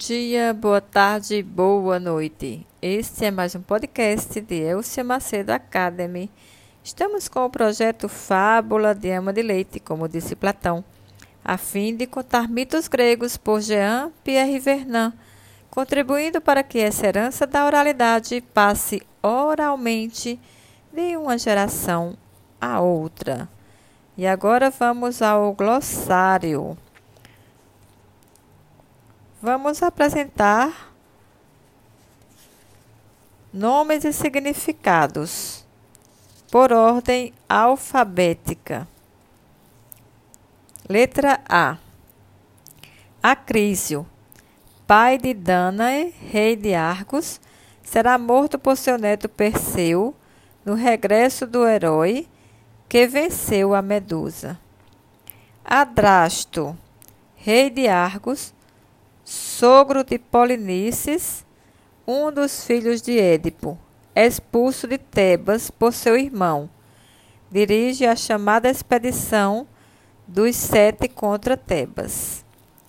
dia, boa tarde, boa noite. Este é mais um podcast de Elcia Macedo Academy. Estamos com o projeto Fábula de Ama de Leite, como disse Platão, a fim de contar mitos gregos por Jean Pierre Vernant, contribuindo para que essa herança da oralidade passe oralmente de uma geração a outra. E agora vamos ao glossário. Vamos apresentar nomes e significados por ordem alfabética. Letra A. Acrísio, pai de Danae, rei de Argos, será morto por seu neto Perseu no regresso do herói que venceu a Medusa. Adrasto, rei de Argos, sogro de Polinices, um dos filhos de Édipo, expulso de Tebas por seu irmão, dirige a chamada expedição dos sete contra Tebas.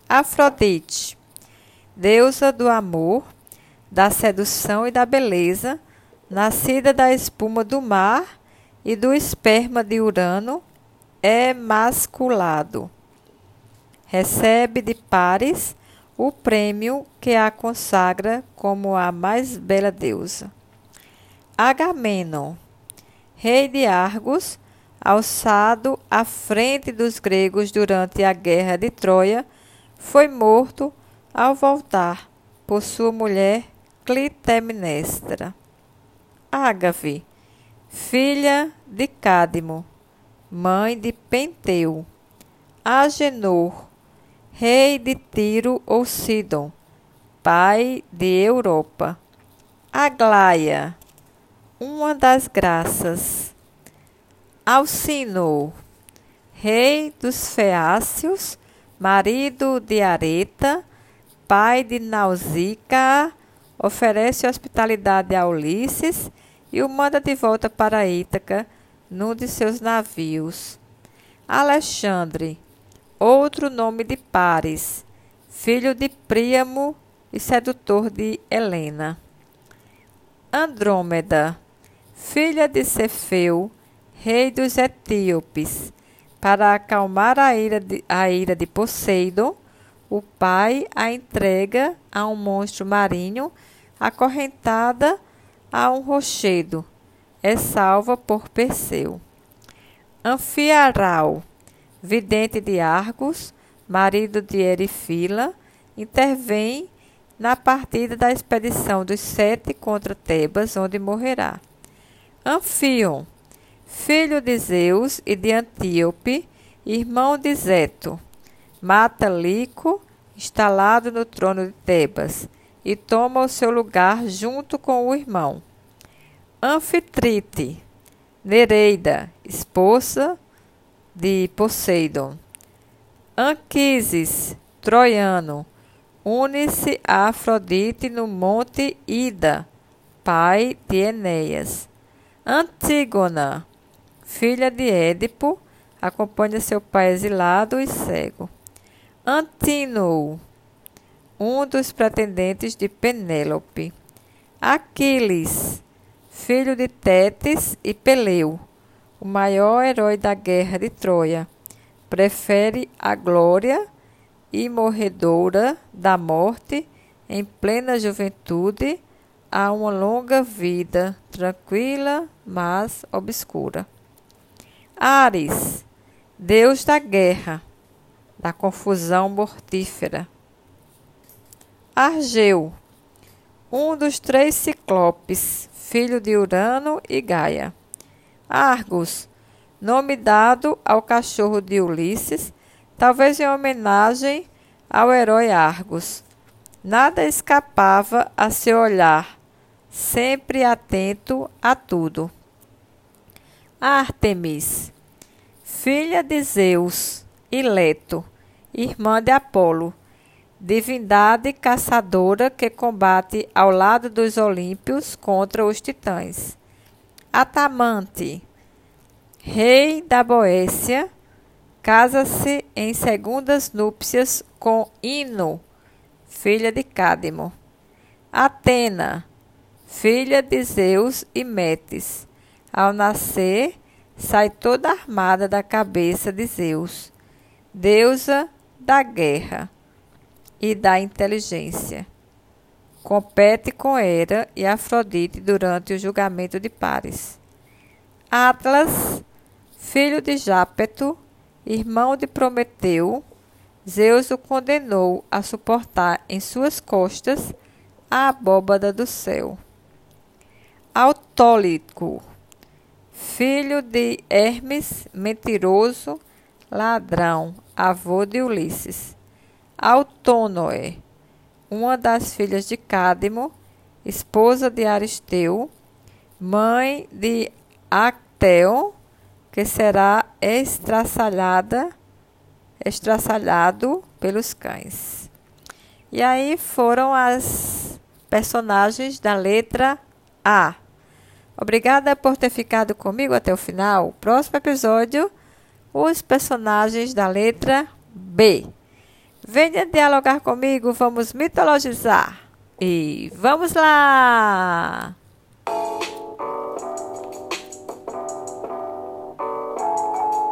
Afrodite, deusa do amor, da sedução e da beleza, nascida da espuma do mar e do esperma de Urano, é masculado. Recebe de Pares o prêmio que a consagra como a mais bela deusa. Agamenon, rei de Argos, alçado à frente dos gregos durante a guerra de Troia, foi morto ao voltar por sua mulher Clitemnestra. Ágave, filha de Cádimo, mãe de Penteu. Agenor, rei de Tiro ou Sidon, pai de Europa. Aglaia, uma das graças. Alcino, rei dos Feácios, marido de Areta, pai de Nausicaa, oferece hospitalidade a Ulisses e o manda de volta para Ítaca num de seus navios. Alexandre, outro nome de Pares, filho de Príamo e sedutor de Helena. Andrômeda, filha de Cefeu, rei dos etíopes, para acalmar a ira de, a ira de Poseidon, o pai a entrega a um monstro marinho acorrentada a um rochedo. É salva por Perseu. Anfiaral, vidente de Argos, marido de Erifila, intervém na partida da expedição dos sete contra Tebas, onde morrerá. Anfion, filho de Zeus e de Antíope, irmão de Zeto, mata Lico, instalado no trono de Tebas, e toma o seu lugar junto com o irmão. Anfitrite, Nereida, esposa de Poseidon. Anquises, troiano, une-se a Afrodite no monte Ida, pai de Enéas. Antígona, filha de Édipo, acompanha seu pai exilado e cego. Antínoo, um dos pretendentes de Penélope. Aquiles, filho de Tétis e Peleu o maior herói da guerra de Troia, prefere a glória e morredora da morte em plena juventude a uma longa vida tranquila, mas obscura. Ares, deus da guerra, da confusão mortífera. Argeu, um dos três ciclopes, filho de Urano e Gaia. Argos, nome dado ao cachorro de Ulisses, talvez em homenagem ao herói Argos. Nada escapava a seu olhar, sempre atento a tudo. Ártemis, filha de Zeus e Leto, irmã de Apolo, divindade caçadora que combate ao lado dos Olímpios contra os titãs. Atamante, rei da Boécia, casa-se em segundas núpcias com Ino, filha de Cádimo. Atena, filha de Zeus e Metis. Ao nascer, sai toda armada da cabeça de Zeus, deusa da guerra e da inteligência. Compete com Hera e Afrodite durante o julgamento de Pares. Atlas, filho de Jápeto, irmão de Prometeu, Zeus o condenou a suportar em suas costas a abóbada do céu. Autólico, filho de Hermes, mentiroso, ladrão, avô de Ulisses. Autônoe, uma das filhas de Cádimo, esposa de Aristeu, mãe de Acteu, que será estraçalhada, estraçalhado pelos cães. E aí foram as personagens da letra A. Obrigada por ter ficado comigo até o final. Próximo episódio, os personagens da letra B. Venha dialogar comigo, vamos mitologizar. E vamos lá!